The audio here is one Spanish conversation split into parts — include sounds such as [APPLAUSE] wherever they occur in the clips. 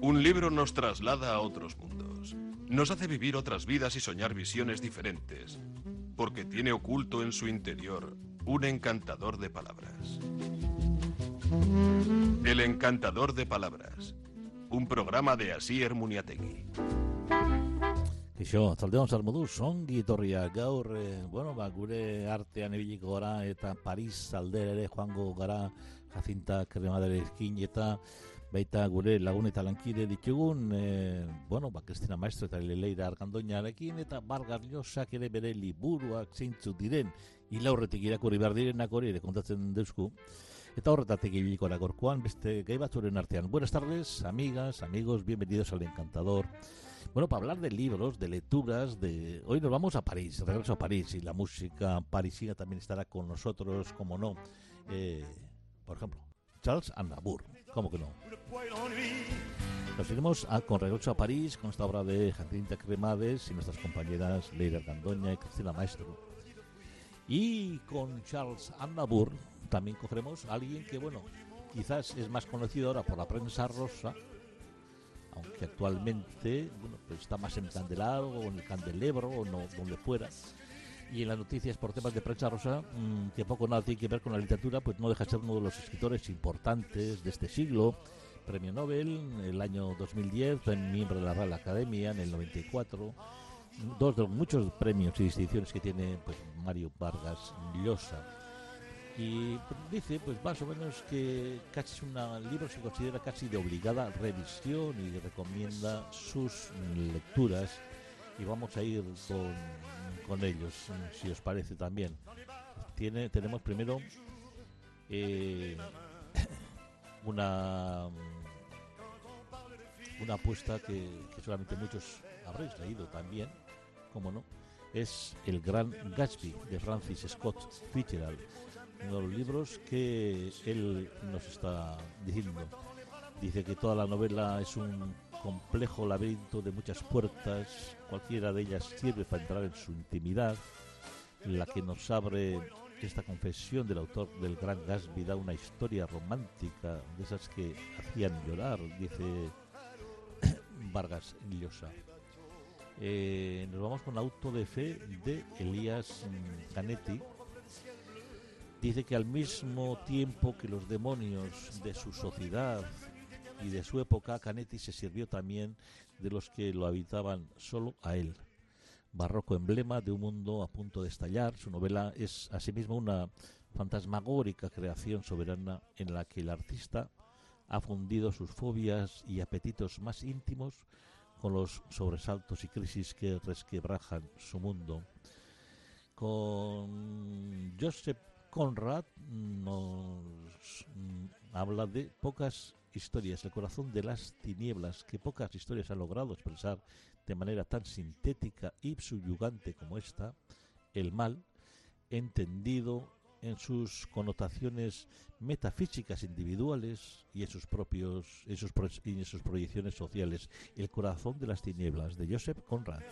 Un libro nos traslada a otros mundos. Nos hace vivir otras vidas y soñar visiones diferentes, porque tiene oculto en su interior un encantador de palabras. El encantador de palabras. Un programa de Asier Muniategui. Ixo, zaldeon zarmodu, songi torria gaur, eh, bueno, ba, gure artean ibiliko gara eta Paris aldera ere joango gara jazinta kremaderekin eta baita gure lagun eta lankide ditugun, eh, bueno, ba, Kristina Maestro eta Leleira Argandoñarekin eta Bargar Liosak ere bere liburuak zeintzu diren ilaurretik irakurri behar direnak hori ere kontatzen deusku. Eta horretatik ibiliko gorkoan beste gai batzuren artean. Buenas tardes, amigas, amigos, bienvenidos al Encantador. Bueno, para hablar de libros, de lecturas, de hoy nos vamos a París, regreso a París y la música parisina también estará con nosotros, como no. Eh, por ejemplo, Charles Aznavour, ¿cómo que no? Nos iremos a, con regreso a París con esta obra de Jacinta Cremades y nuestras compañeras Leira Gandoña y Cristina Maestro. Y con Charles Aznavour también cogeremos a alguien que, bueno, quizás es más conocido ahora por la prensa rosa, aunque actualmente bueno, pues está más en Candelabro o en el Candelebro o no, donde fuera. Y en las noticias por temas de prensa rosa, mmm, que poco nada tiene que ver con la literatura, pues no deja de ser uno de los escritores importantes de este siglo. Premio Nobel en el año 2010, fue miembro de la Real Academia en el 94. Dos de los muchos premios y distinciones que tiene pues, Mario Vargas Llosa y dice pues más o menos que casi es un libro se considera casi de obligada revisión y recomienda sus lecturas y vamos a ir con, con ellos si os parece también. Tiene tenemos primero eh, [COUGHS] una una apuesta que, que solamente muchos habréis leído también como no es El Gran Gatsby de Francis Scott Fitzgerald uno de los libros que él nos está diciendo. Dice que toda la novela es un complejo laberinto de muchas puertas, cualquiera de ellas sirve para entrar en su intimidad, la que nos abre esta confesión del autor del Gran Gatsby da una historia romántica de esas que hacían llorar, dice [COUGHS] Vargas Llosa. Eh, nos vamos con Auto de Fe de Elías Canetti, dice que al mismo tiempo que los demonios de su sociedad y de su época, Canetti se sirvió también de los que lo habitaban solo a él. Barroco emblema de un mundo a punto de estallar, su novela es asimismo una fantasmagórica creación soberana en la que el artista ha fundido sus fobias y apetitos más íntimos con los sobresaltos y crisis que resquebrajan su mundo. Con Joseph Conrad nos habla de pocas historias, el corazón de las tinieblas, que pocas historias han logrado expresar de manera tan sintética y subyugante como esta, el mal, entendido en sus connotaciones metafísicas individuales y en sus propios y en sus proyecciones sociales. El corazón de las tinieblas de Joseph Conrad.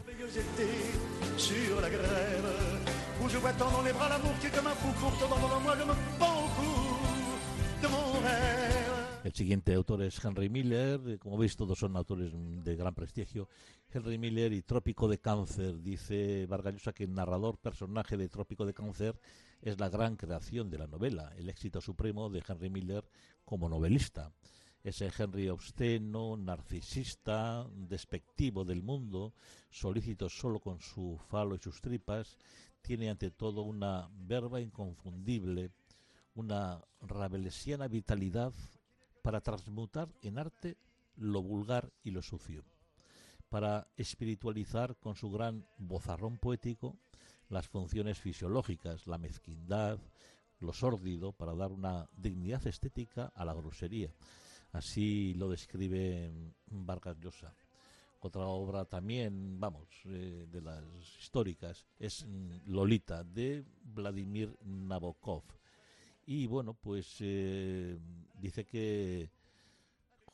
El siguiente autor es Henry Miller, como veis todos son autores de gran prestigio. Henry Miller y Trópico de Cáncer, dice Vargas Llosa que el narrador personaje de Trópico de Cáncer es la gran creación de la novela, el éxito supremo de Henry Miller como novelista ese Henry obsceno, narcisista, despectivo del mundo, solícito solo con su falo y sus tripas, tiene ante todo una verba inconfundible, una rabelesiana vitalidad para transmutar en arte lo vulgar y lo sucio, para espiritualizar con su gran bozarrón poético las funciones fisiológicas, la mezquindad, lo sórdido, para dar una dignidad estética a la grosería. Así lo describe Vargas Llosa. Otra obra también, vamos, eh, de las históricas, es mm, Lolita, de Vladimir Nabokov. Y bueno, pues eh, dice que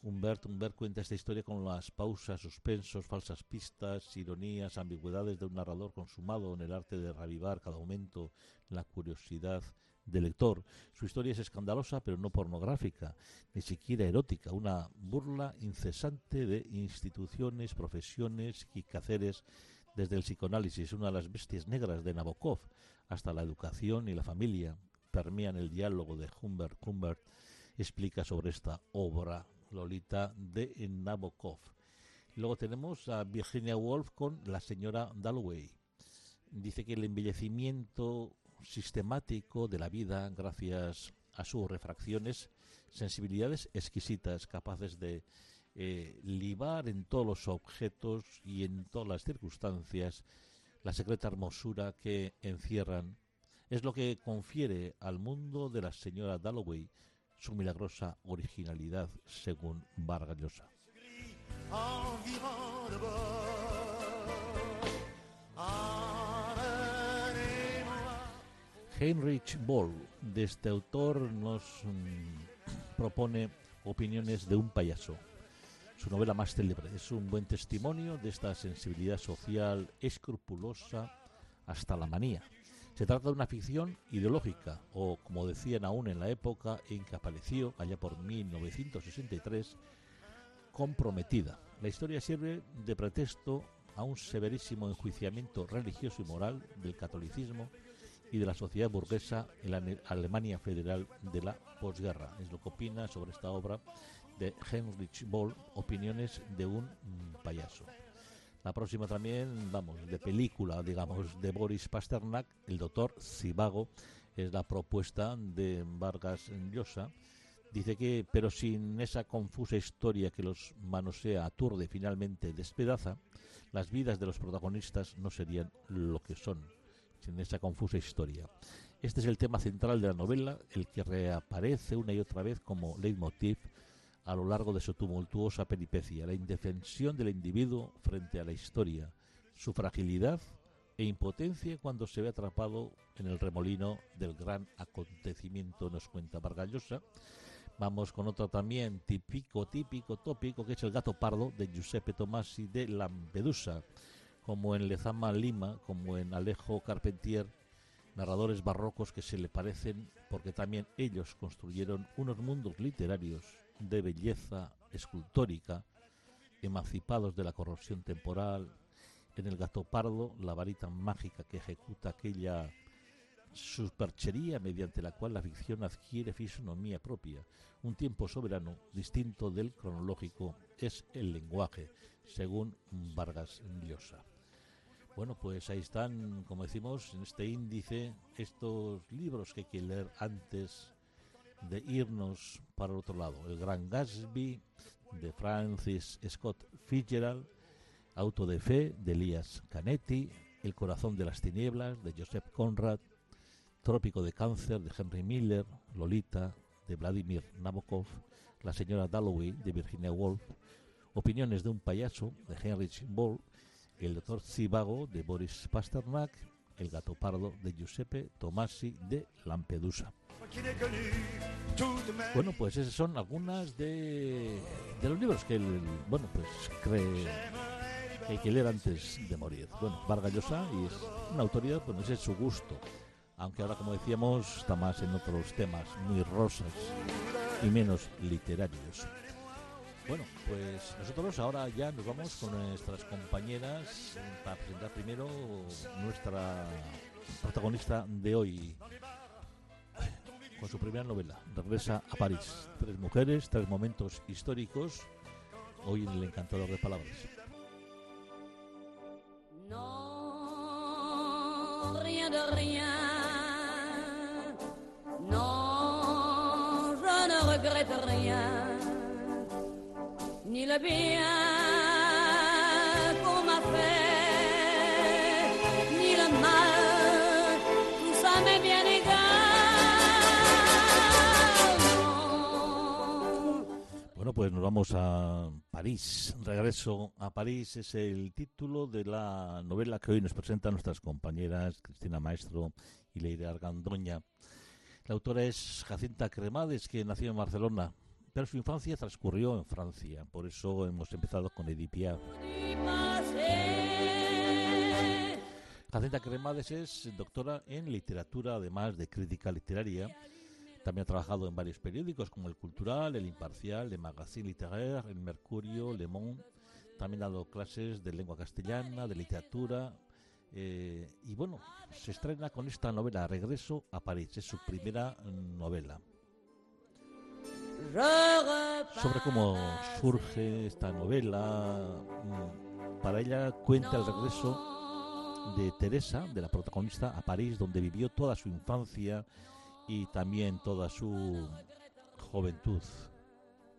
Humbert, Humbert cuenta esta historia con las pausas, suspensos, falsas pistas, ironías, ambigüedades de un narrador consumado en el arte de reavivar cada momento la curiosidad del lector. Su historia es escandalosa, pero no pornográfica, ni siquiera erótica, una burla incesante de instituciones, profesiones y quehaceres desde el psicoanálisis, una de las bestias negras de Nabokov, hasta la educación y la familia, permean el diálogo de Humbert. Humbert explica sobre esta obra Lolita de Nabokov. Luego tenemos a Virginia Woolf con la señora Dalloway. Dice que el embellecimiento sistemático de la vida, gracias a sus refracciones, sensibilidades exquisitas, capaces de eh, libar en todos los objetos y en todas las circunstancias la secreta hermosura que encierran, es lo que confiere al mundo de la señora Dalloway su milagrosa originalidad, según Vargas Llosa. Heinrich Boll, de este autor, nos mm, propone opiniones de un payaso. Su novela más célebre es un buen testimonio de esta sensibilidad social escrupulosa hasta la manía. Se trata de una ficción ideológica, o como decían aún en la época en que apareció, allá por 1963, comprometida. La historia sirve de pretexto a un severísimo enjuiciamiento religioso y moral del catolicismo y de la sociedad burguesa en la Alemania federal de la posguerra. Es lo que opina sobre esta obra de Heinrich Boll, Opiniones de un payaso. La próxima también, vamos, de película, digamos, de Boris Pasternak, El doctor Zivago, es la propuesta de Vargas Llosa. Dice que, pero sin esa confusa historia que los manosea, aturde, finalmente despedaza, las vidas de los protagonistas no serían lo que son sin esa confusa historia. Este es el tema central de la novela, el que reaparece una y otra vez como leitmotiv a lo largo de su tumultuosa peripecia, la indefensión del individuo frente a la historia, su fragilidad e impotencia cuando se ve atrapado en el remolino del gran acontecimiento, nos cuenta Vargallosa. Vamos con otro también típico, típico, tópico, que es el gato pardo de Giuseppe Tomasi de Lampedusa como en Lezama Lima, como en Alejo Carpentier, narradores barrocos que se le parecen porque también ellos construyeron unos mundos literarios de belleza escultórica, emancipados de la corrosión temporal, en el gato pardo, la varita mágica que ejecuta aquella superchería mediante la cual la ficción adquiere fisonomía propia. Un tiempo soberano, distinto del cronológico, es el lenguaje, según Vargas Llosa. Bueno, pues ahí están, como decimos, en este índice, estos libros que hay que leer antes de irnos para el otro lado. El Gran Gatsby de Francis Scott Fitzgerald, Auto de Fe de Elias Canetti, El Corazón de las Tinieblas de Joseph Conrad, Trópico de Cáncer de Henry Miller, Lolita de Vladimir Nabokov, La Señora Dalloway de Virginia Woolf, Opiniones de un payaso de Heinrich Boll, el doctor Zivago de Boris Pasternak, El gato pardo de Giuseppe Tomasi de Lampedusa. Bueno, pues esas son algunas de, los libros que él, bueno, pues cree que hay que leer antes de morir. Bueno, Vargas Llosa y es una autoridad, pues ese es su gusto. Aunque ahora, como decíamos, está más en otros temas muy rosas y menos literarios. Bueno, pues nosotros ahora ya nos vamos con nuestras compañeras para presentar primero nuestra protagonista de hoy con su primera novela, Regresa a París. Tres mujeres, tres momentos históricos, hoy en el encantador de palabras. No, rien de rien. No, je ne regrette rien. Ni le bien qu'on m'a fait, ni tout ça m'est bien égal. Bueno, pues nos vamos a París. Regreso a París es el título de la novela que hoy nos presentan nuestras compañeras Cristina Maestro y Leire Argandoña. La autora es Jacinta Cremades, que nació en Barcelona pero su infancia transcurrió en Francia, por eso hemos empezado con Edith Piaf. Jacinta Cremades es doctora en literatura, además de crítica literaria. También ha trabajado en varios periódicos como El Cultural, El Imparcial, Le Magazine Littéraire, El Mercurio, Le Monde. También ha dado clases de lengua castellana, de literatura. eh, y bueno, se estrena con esta novela Regreso a París. Es su primera novela. Sobre cómo surge esta novela. mm, Para ella cuenta el regreso de Teresa, de la protagonista, a París, donde vivió toda su infancia y también toda su juventud.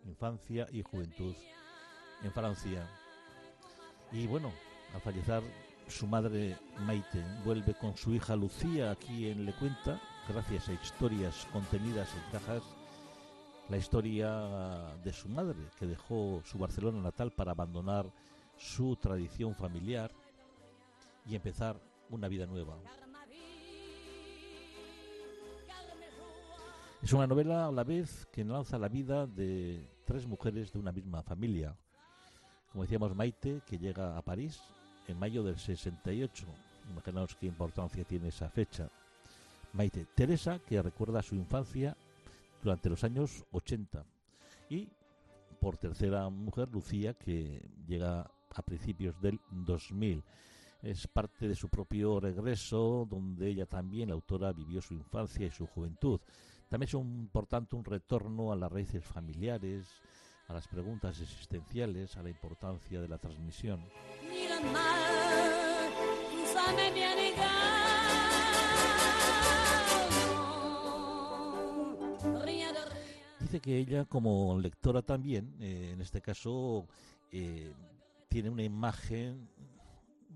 Infancia y juventud en Francia. Y bueno, al fallecer su madre Maite, vuelve con su hija Lucía, a quien le cuenta, gracias a historias contenidas en cajas, la historia de su madre, que dejó su Barcelona natal para abandonar su tradición familiar y empezar una vida nueva. Es una novela a la vez que enlaza la vida de tres mujeres de una misma familia. Como decíamos, Maite, que llega a París en mayo del 68. Imaginaos qué importancia tiene esa fecha. Maite. Teresa, que recuerda su infancia durante los años 80. Y por tercera mujer, Lucía, que llega a principios del 2000. Es parte de su propio regreso, donde ella también, la autora, vivió su infancia y su juventud. También es un, por tanto un retorno a las raíces familiares, a las preguntas existenciales, a la importancia de la transmisión. ni le Dice que ella, como lectora también, eh, en este caso, eh, tiene una imagen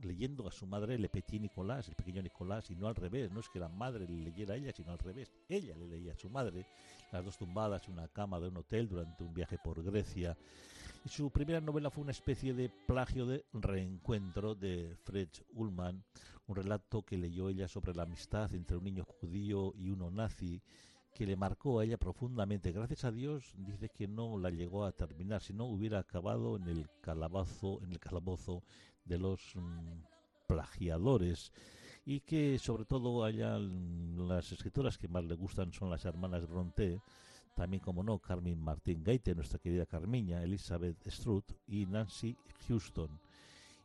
leyendo a su madre Le Petit Nicolás, el pequeño Nicolás, y no al revés, no es que la madre le leyera a ella, sino al revés, ella le leía a su madre, las dos tumbadas en una cama de un hotel durante un viaje por Grecia. Y su primera novela fue una especie de plagio de reencuentro de Fred Ullman, un relato que leyó ella sobre la amistad entre un niño judío y uno nazi, que le marcó a ella profundamente. Gracias a Dios dice que no la llegó a terminar, si no hubiera acabado en el calabazo, en el calabozo de los mm, plagiadores y que sobre todo a mm, las escritoras que más le gustan son las hermanas Bronte, también como no Carmen Martín Gaite, nuestra querida Carmiña, Elizabeth Strutt y Nancy Houston.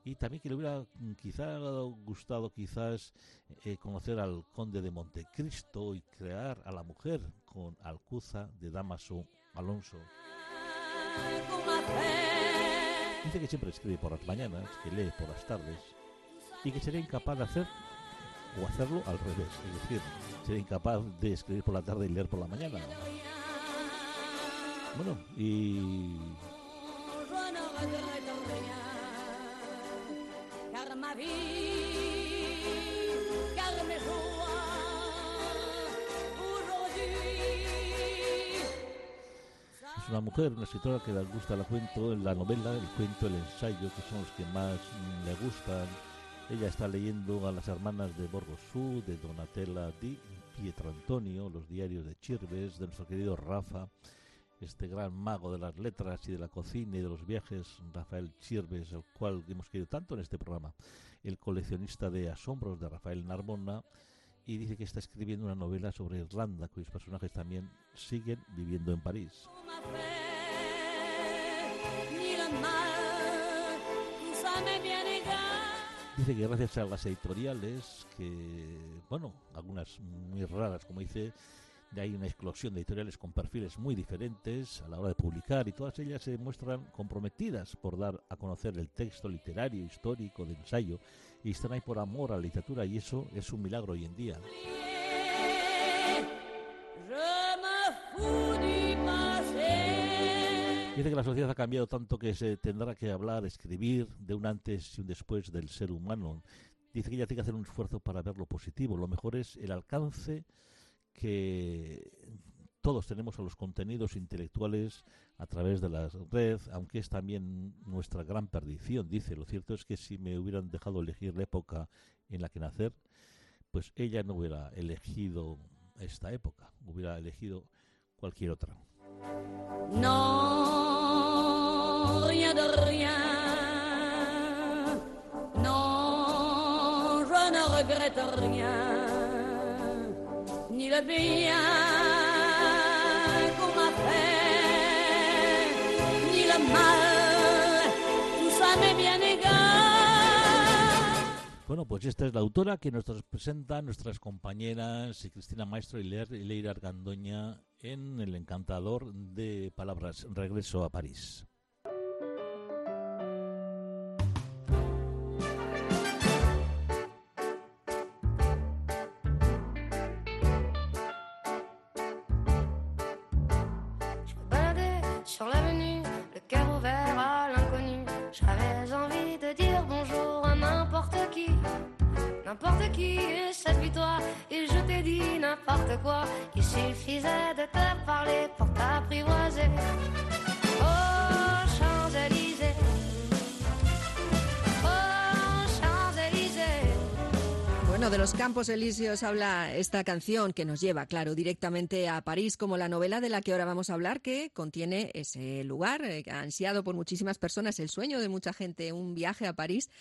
Y también que le hubiera quizá gustado quizás eh, conocer al conde de Montecristo y crear a la mujer con Alcuza de Damaso Alonso. Dice que siempre escribe por las mañanas, que lee por las tardes y que sería incapaz de hacer o hacerlo al revés, es decir, sería incapaz de escribir por la tarde y leer por la mañana. Bueno, y una mujer, una escritora que le gusta el cuento, la novela, el cuento, el ensayo, que son los que más le gustan. Ella está leyendo a las hermanas de Borgosú, de Donatella Di Pietro Antonio, los diarios de Chirves, de nuestro querido Rafa, este gran mago de las letras y de la cocina y de los viajes, Rafael Chirves, el cual hemos querido tanto en este programa, el coleccionista de asombros de Rafael Narbona, y dice que está escribiendo una novela sobre Irlanda, cuyos personajes también siguen viviendo en París. Dice que gracias a las editoriales, que, bueno, algunas muy raras, como dice, hay una explosión de editoriales con perfiles muy diferentes a la hora de publicar y todas ellas se muestran comprometidas por dar a conocer el texto literario, histórico, de ensayo, y están ahí por amor a la literatura y eso es un milagro hoy en día. Dice que la sociedad ha cambiado tanto que se tendrá que hablar, escribir de un antes y un después del ser humano. Dice que ella tiene que hacer un esfuerzo para ver lo positivo. Lo mejor es el alcance que todos tenemos a los contenidos intelectuales a través de la red, aunque es también nuestra gran perdición. Dice, lo cierto es que si me hubieran dejado elegir la época en la que nacer, pues ella no hubiera elegido esta época, hubiera elegido cualquier otra. Non, rien. Non, je ne. Ni le bien Bueno, pues esta es la autora que nos presenta nuestras compañeras Cristina Maestro y Leir- y Leira Argandoña en El Encantador de Palabras, Regreso a París. N'importe quoi. Il suffisait de te parler pour t'apprivoiser. Oh, Champs-Élysées. Bueno, de los Campos Elíseos habla esta canción que nos lleva, claro, directamente a París, como la novela de la que ahora vamos a hablar, que contiene ese lugar eh, ansiado por muchísimas personas, el sueño de mucha gente, un viaje a París,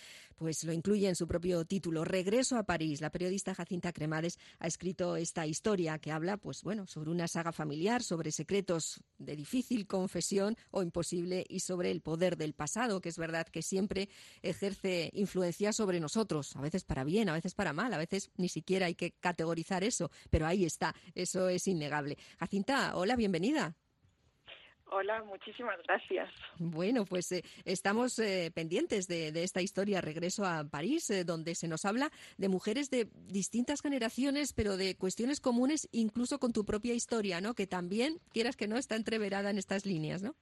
pues lo incluye en su propio título, Regreso a París. La periodista Jacinta Cremades ha escrito esta historia que habla, pues bueno, sobre una saga familiar, sobre secretos de difícil confesión o imposible y sobre el poder del pasado, que es verdad que siempre ejerce influencia sobre nosotros, a veces para bien, a veces para mal, a veces ni siquiera hay que categorizar eso, pero ahí está, eso es innegable. Jacinta, hola, bienvenida. Hola, muchísimas gracias. Bueno, pues eh, estamos eh, pendientes de, esta historia Regreso a París, eh, donde se nos habla de mujeres de distintas generaciones, pero de cuestiones comunes, incluso con tu propia historia, ¿no? Que también, quieras que no, está entreverada en estas líneas, ¿no?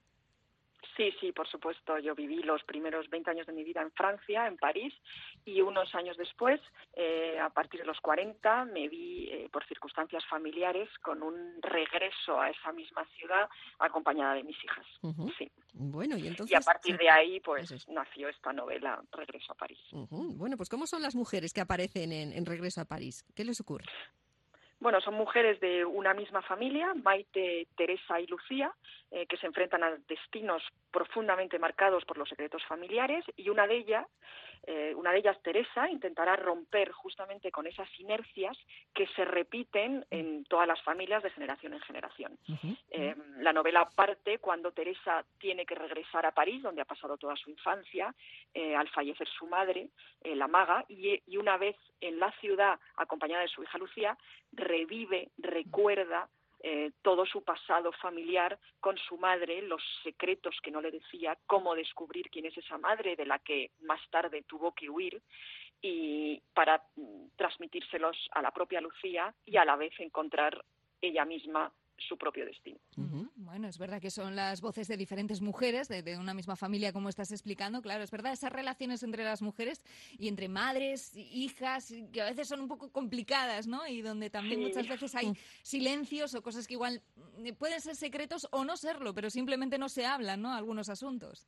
Sí, sí, por supuesto. Yo viví los primeros 20 años de mi vida en Francia, en París, y unos años después, eh, a partir de los 40, me vi eh, por circunstancias familiares con un regreso a esa misma ciudad acompañada de mis hijas. Sí. Bueno, y entonces... Y a partir de ahí, pues es. nació esta novela Regreso a París. Bueno, pues ¿cómo son las mujeres que aparecen en, en Regreso a París? ¿Qué les ocurre? Bueno, son mujeres de una misma familia, Maite, Teresa y Lucía, eh, que se enfrentan a destinos profundamente marcados por los secretos familiares y una de ellas, eh, una de ellas, Teresa, intentará romper justamente con esas inercias que se repiten en todas las familias de generación en generación. Eh, la novela parte cuando Teresa tiene que regresar a París, donde ha pasado toda su infancia, al fallecer su madre, la maga, y, y una vez en la ciudad, acompañada de su hija Lucía, revive, recuerda eh, todo su pasado familiar con su madre, los secretos que no le decía, cómo descubrir quién es esa madre de la que más tarde tuvo que huir y para mm, transmitírselos a la propia Lucía y a la vez encontrar ella misma su propio destino. Bueno, es verdad que son las voces de diferentes mujeres, de, de una misma familia, como estás explicando. Claro, es verdad, esas relaciones entre las mujeres y entre madres, hijas, que a veces son un poco complicadas, ¿no? Y donde también Sí. muchas veces hay silencios o cosas que igual mm, pueden ser secretos o no serlo, pero simplemente no se hablan, ¿no? Algunos asuntos.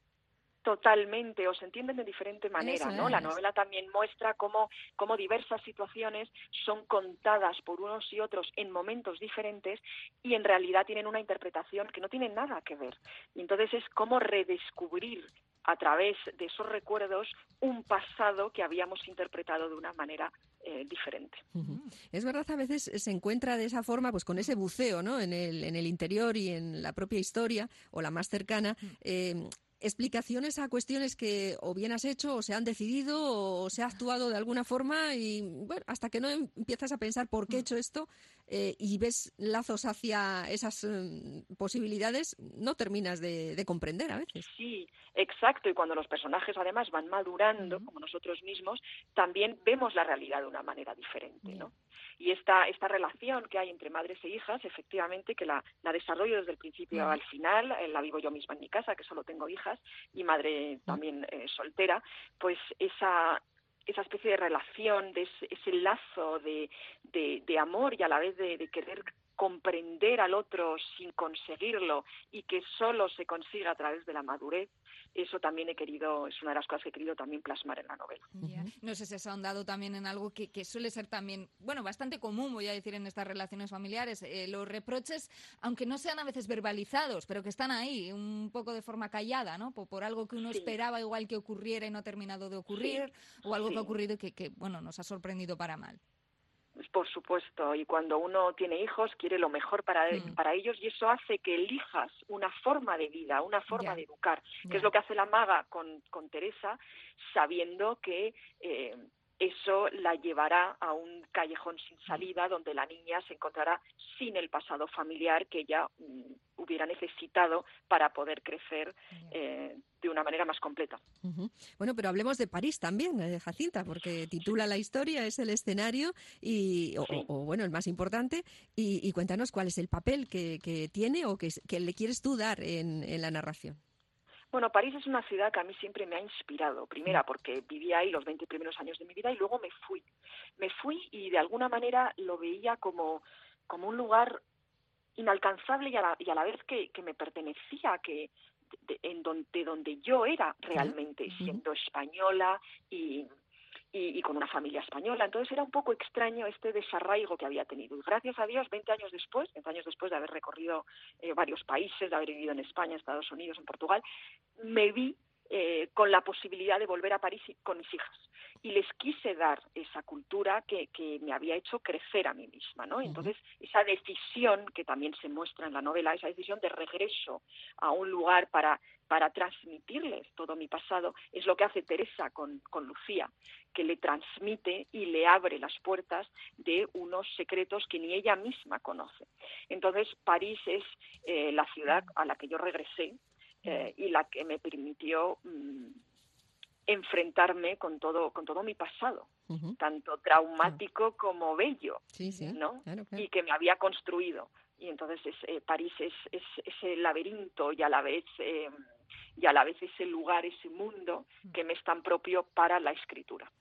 Totalmente, o se entienden de diferente manera, Eso ¿no? La novela también muestra cómo, cómo diversas situaciones son contadas por unos y otros en momentos diferentes y en realidad tienen una interpretación que no tiene nada que ver. Y entonces es como redescubrir a través de esos recuerdos un pasado que habíamos interpretado de una manera eh, diferente. Es verdad, a veces se encuentra de esa forma, pues con ese buceo, ¿no? En el, en el interior y en la propia historia, o la más cercana, eh, explicaciones a cuestiones que o bien has hecho, o se han decidido, o se ha actuado de alguna forma, y bueno, hasta que no empiezas a pensar por qué he hecho esto eh, y ves lazos hacia esas eh, posibilidades, no terminas de, de comprender a veces. Sí, exacto. Y cuando los personajes además van madurando, como nosotros mismos, también vemos la realidad de una manera diferente, ¿no? Y esta, esta relación que hay entre madres e hijas, efectivamente, que la, la desarrollo desde el principio al final, eh, la vivo yo misma en mi casa, que solo tengo hijas, y madre también eh, soltera, pues esa esa especie de relación, de ese, ese lazo de, de, de amor y a la vez de, de querer comprender al otro sin conseguirlo y que solo se consiga a través de la madurez, eso también he querido, es una de las cosas que he querido también plasmar en la novela. No sé si has ahondado también en algo que, que suele ser también, bueno, bastante común, voy a decir, en estas relaciones familiares, eh, los reproches, aunque no sean a veces verbalizados, pero que están ahí, un poco de forma callada, ¿no? Por, por algo que uno Sí. esperaba igual que ocurriera y no ha terminado de ocurrir, o algo que ha ocurrido y que, que, bueno, nos ha sorprendido para mal. Por supuesto, y cuando uno tiene hijos quiere lo mejor para, Mm. para ellos y eso hace que elijas una forma de vida, una forma de educar, que es lo que hace la maga con, con Teresa, sabiendo que eh, eso la llevará a un callejón sin salida donde la niña se encontrará sin el pasado familiar que ella mm, hubiera necesitado para poder crecer eh, de una manera más completa. Bueno, pero hablemos de París también, eh, Jacinta, porque titula la historia, es el escenario y, o, Sí. o- o, bueno, el más importante. Y, y cuéntanos cuál es el papel que, que tiene o que le quieres tú dar en, en la narración. Bueno, París es una ciudad que a mí siempre me ha inspirado. Primera, porque viví ahí los 20 primeros años de mi vida y luego me fui. Me fui y de alguna manera lo veía como, como un lugar inalcanzable y a la, y a la vez que, que me pertenecía, que de, en donde, de donde yo era realmente, siendo española y, y, y con una familia española. Entonces era un poco extraño este desarraigo que había tenido. Y gracias a Dios, 20 años después, 20 años después de haber recorrido eh, varios países, de haber vivido en España, Estados Unidos, en Portugal, me vi eh, con la posibilidad de volver a París con mis hijas. Y les quise dar esa cultura que, que me había hecho crecer a mí misma, ¿no? Entonces, esa decisión que también se muestra en la novela, esa decisión de regreso a un lugar para, para transmitirles todo mi pasado, es lo que hace Teresa con, con Lucía, que le transmite y le abre las puertas de unos secretos que ni ella misma conoce. Entonces, París es eh, la ciudad a la que yo regresé eh, y la que me permitió mm, enfrentarme con todo, con todo mi pasado, tanto traumático como bello, Sí, sí. ¿no? Claro, claro. y que me había construido. Y entonces es, eh, París es, es ese laberinto y a la vez eh, y a la vez ese lugar, ese mundo que me es tan propio para la escritura.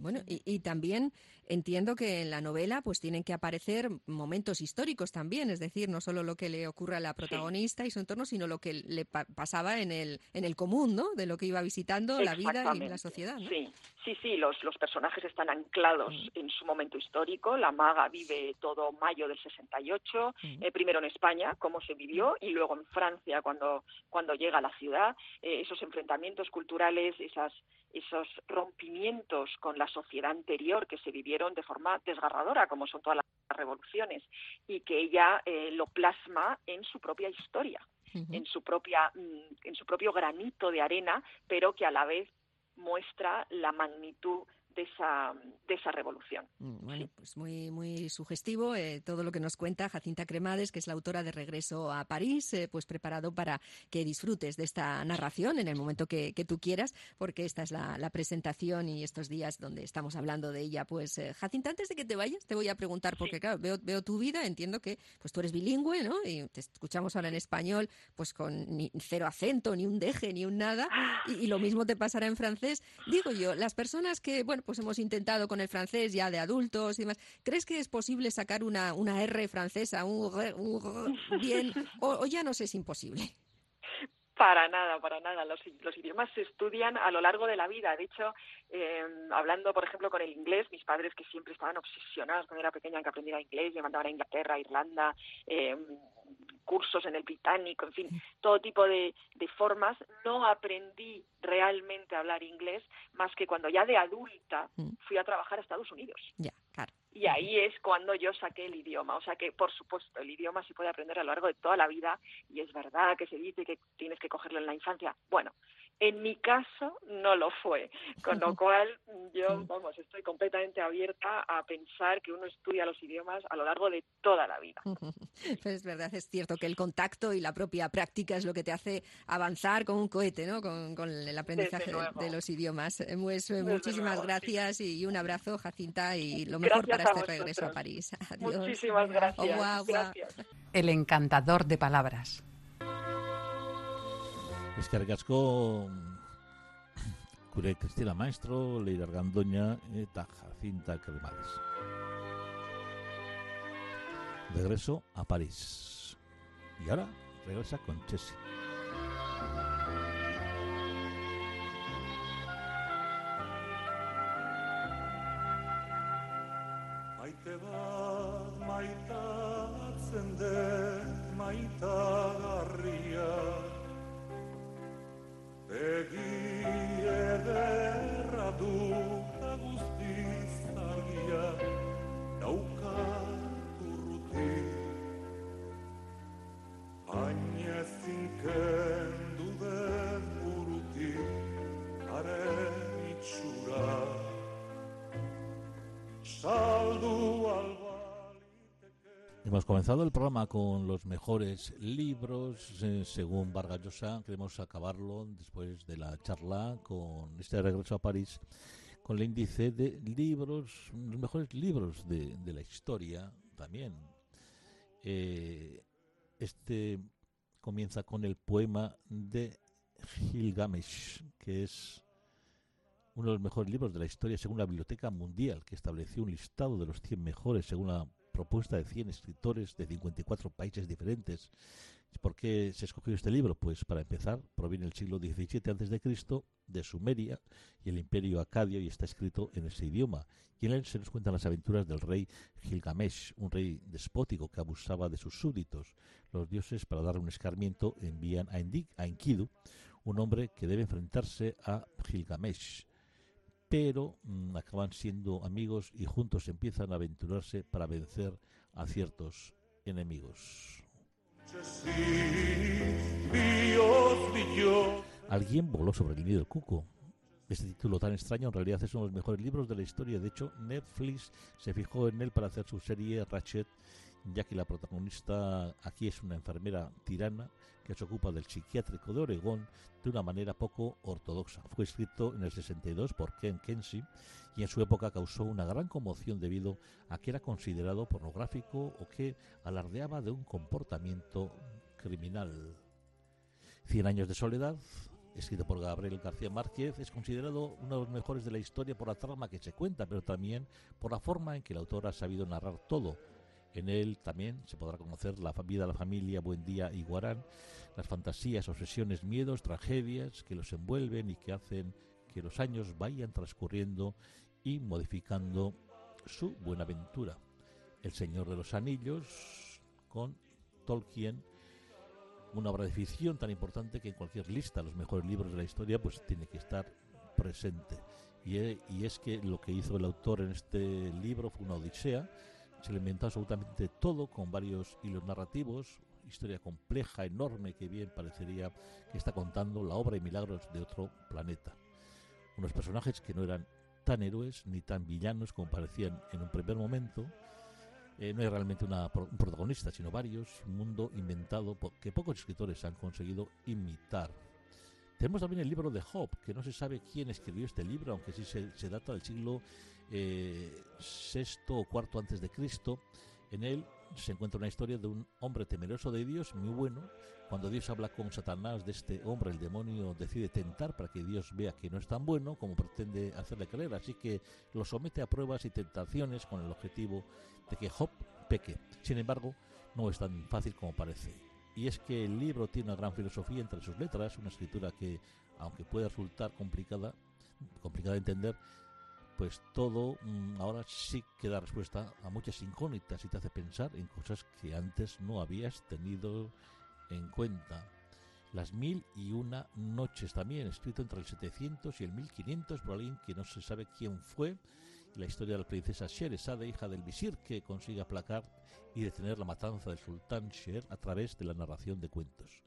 Bueno, y, y también entiendo que en la novela pues tienen que aparecer momentos históricos también, es decir, no solo lo que le ocurre a la protagonista y su entorno, sino lo que le pa- pasaba en el, en el común, ¿no? De lo que iba visitando la vida y la sociedad, ¿no? Sí, sí, sí, los, los personajes están anclados Mm. en su momento histórico. La maga vive todo mayo del 68, Mm. eh, primero en España, cómo se vivió, y luego en Francia, cuando, cuando llega a la ciudad. Eh, esos enfrentamientos culturales, esas, esos rompimientos con la sociedad anterior que se vivieron de forma desgarradora, como son todas las revoluciones, y que ella eh, lo plasma en su propia historia en su propia mm, en su propio granito de arena pero que a la vez muestra la magnitud de esa de esa revolución Mm, Bueno, pues muy, muy sugestivo eh, todo lo que nos cuenta Jacinta Cremades, que es la autora de Regreso a París, eh, pues preparado para que disfrutes de esta narración en el momento que, que tú quieras, porque esta es la, la presentación y estos días donde estamos hablando de ella. Pues eh, Jacinta, antes de que te vayas, te voy a preguntar, porque claro, veo, veo tu vida, entiendo que pues tú eres bilingüe, ¿no? Y te escuchamos ahora en español, pues con ni, cero acento, ni un deje, ni un nada, y, y lo mismo te pasará en francés. Digo yo, las personas que, bueno, pues hemos intentado con el francés ya de adultos y demás, ¿crees que es posible sacar una, una R francesa, un, bien, [LAUGHS] o, o ya no sé, es imposible? Para nada para nada. Los, los idiomas se estudian a lo largo de la vida. De hecho eh, hablando por ejemplo con el inglés mis padres que siempre estaban obsesionados cuando era pequeña en que aprendiera inglés me mandaban a Inglaterra a Irlanda eh, cursos en el británico, en fin, todo tipo de, de, formas. No aprendí realmente a hablar inglés más que cuando ya de adulta fui a trabajar a Estados Unidos. Y ahí es cuando yo saqué el idioma. O sea que, por supuesto, el idioma se puede aprender a lo largo de toda la vida y es verdad que se dice que tienes que cogerlo en la infancia. Bueno, en mi caso no lo fue, con lo [LAUGHS] cual yo, vamos, estoy completamente abierta a pensar que uno estudia los idiomas a lo largo de toda la vida. Pues [LAUGHS] es verdad, es cierto que el contacto y la propia práctica es lo que te hace avanzar con un cohete, ¿no? Con, con el aprendizaje de, de, los idiomas. Pues Desde muchísimas luego, gracias sí. y un abrazo, Jacinta, y lo mejor gracias para este regreso a París. [LAUGHS] Adiós. Muchísimas gracias. Oh, guau. gracias. El encantador de palabras. Eskerrik asko gure Cristina Maestro, Leider Gandoña eta Jacinta Cremades. regreso a París. Y ahora regresa con Chessy. Hemos comenzado el programa con los mejores libros, eh, según Vargas Llosa. Queremos acabarlo después de la charla con este regreso a París, con el índice de libros, los mejores libros de, la historia también. Eh, este comienza con el poema de Gilgamesh, que es uno de los mejores libros de la historia según la Biblioteca Mundial, que estableció un listado de los 100 mejores según la propuesta de 100 escritores de 54 países diferentes. ¿Por qué se escogió este libro? Pues para empezar, proviene del siglo XVII a.C. de Sumeria y el imperio acadio y está escrito en ese idioma. Y en él se nos cuentan las aventuras del rey Gilgamesh, un rey despótico que abusaba de sus súbditos. Los dioses, para darle un escarmiento, envían a, Enkidu, un hombre que debe enfrentarse a Gilgamesh pero mm, acaban siendo amigos y juntos empiezan a aventurarse para vencer a ciertos enemigos. Alguien voló sobre el nido del cuco. Este título tan extraño en realidad es uno de los mejores libros de la historia. De hecho, Netflix se fijó en él para hacer su serie Ratchet, ya que la protagonista aquí es una enfermera tirana que se ocupa del psiquiátrico de Oregón de una manera poco ortodoxa. Fue escrito en el 62 por Ken Kensi y en su época causó una gran conmoción debido a que era considerado pornográfico o que alardeaba de un comportamiento criminal. Cien años de soledad, escrito por Gabriel García Márquez, es considerado uno de los mejores de la historia por la trama que se cuenta, pero también por la forma en que el autor ha sabido narrar todo. En él también se podrá conocer la vida, la familia, Buen Día y Guarán, las fantasías, obsesiones, miedos, tragedias que los envuelven y que hacen que los años vayan transcurriendo y modificando su buenaventura. El Señor de los Anillos con Tolkien una obra de ficción tan importante que en cualquier lista, los mejores libros de la historia, pues tiene que estar presente. Y, e- y es que lo que hizo el autor en este libro fue una odisea, se le inventó absolutamente todo con varios hilos narrativos, historia compleja, enorme, que bien parecería que está contando la obra y milagros de otro planeta. Unos personajes que no eran tan héroes ni tan villanos como parecían en un primer momento, eh, no hay realmente un protagonista, sino varios, un mundo inventado que pocos escritores han conseguido imitar. Tenemos también el libro de Job, que no se sabe quién escribió este libro, aunque sí se, data del siglo eh, sexto o cuarto antes de Cristo. En él se encuentra una historia de un hombre temeroso de Dios, muy bueno. Cuando Dios habla con Satanás de este hombre, el demonio decide tentar para que Dios vea que no es tan bueno como pretende hacerle creer. Así que lo somete a pruebas y tentaciones con el objetivo de que Job peque. Sin embargo, no es tan fácil como parece. Y es que el libro tiene una gran filosofía entre sus letras, una escritura que, aunque puede resultar complicada, complicada de entender, pues todo mm, ahora sí que da respuesta a muchas incógnitas y te hace pensar en cosas que antes no habías tenido en cuenta. Las mil y una noches también, escrito entre el 700 y el 1500 por alguien que no se sabe quién fue. La historia de la princesa Sheresade, hija del visir, que consigue aplacar y detener la matanza del sultán Sher a través de la narración de cuentos.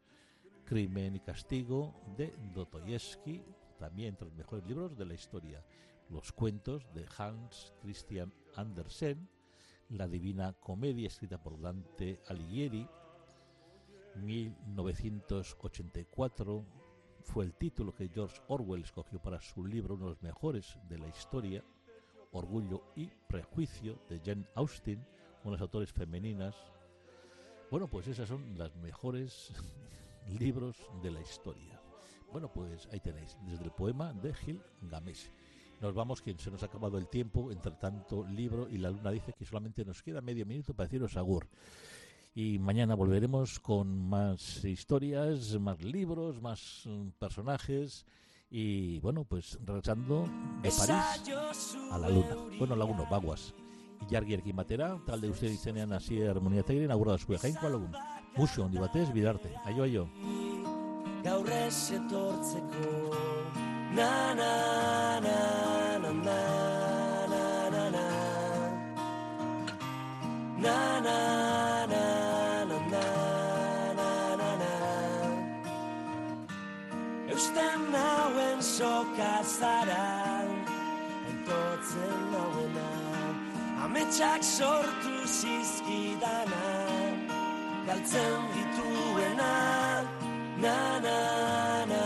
Crimen y castigo de Dostoyevsky, también entre los mejores libros de la historia. Los cuentos de Hans Christian Andersen, La Divina Comedia, escrita por Dante Alighieri, 1984, fue el título que George Orwell escogió para su libro, uno de los mejores de la historia, Orgullo y Prejuicio, de Jane Austen, una de las autores femeninas. Bueno, pues esas son las mejores [LAUGHS] libros de la historia. Bueno, pues ahí tenéis, desde el poema de Gil Gamesh. Nos vamos, que se nos ha acabado el tiempo, entre tanto libro y la luna dice que solamente nos queda medio minuto para deciros agur. Y mañana volveremos con más historias, más libros, más mm, personajes Y bueno, pues regresando de París a la luna. Bueno, la uno, baguas. Ilargierkin batera, talde uste izenean hasi harmoniategren aurra dazue jainko alagun. Musu handi batez bidarte. Aio, aio. Gaur ez etortzeko Na, na, na, na, na, na, na, na. Nauen soka zara Entotzen nauena Ametsak sortu zizkidana Galtzen dituena. Na na na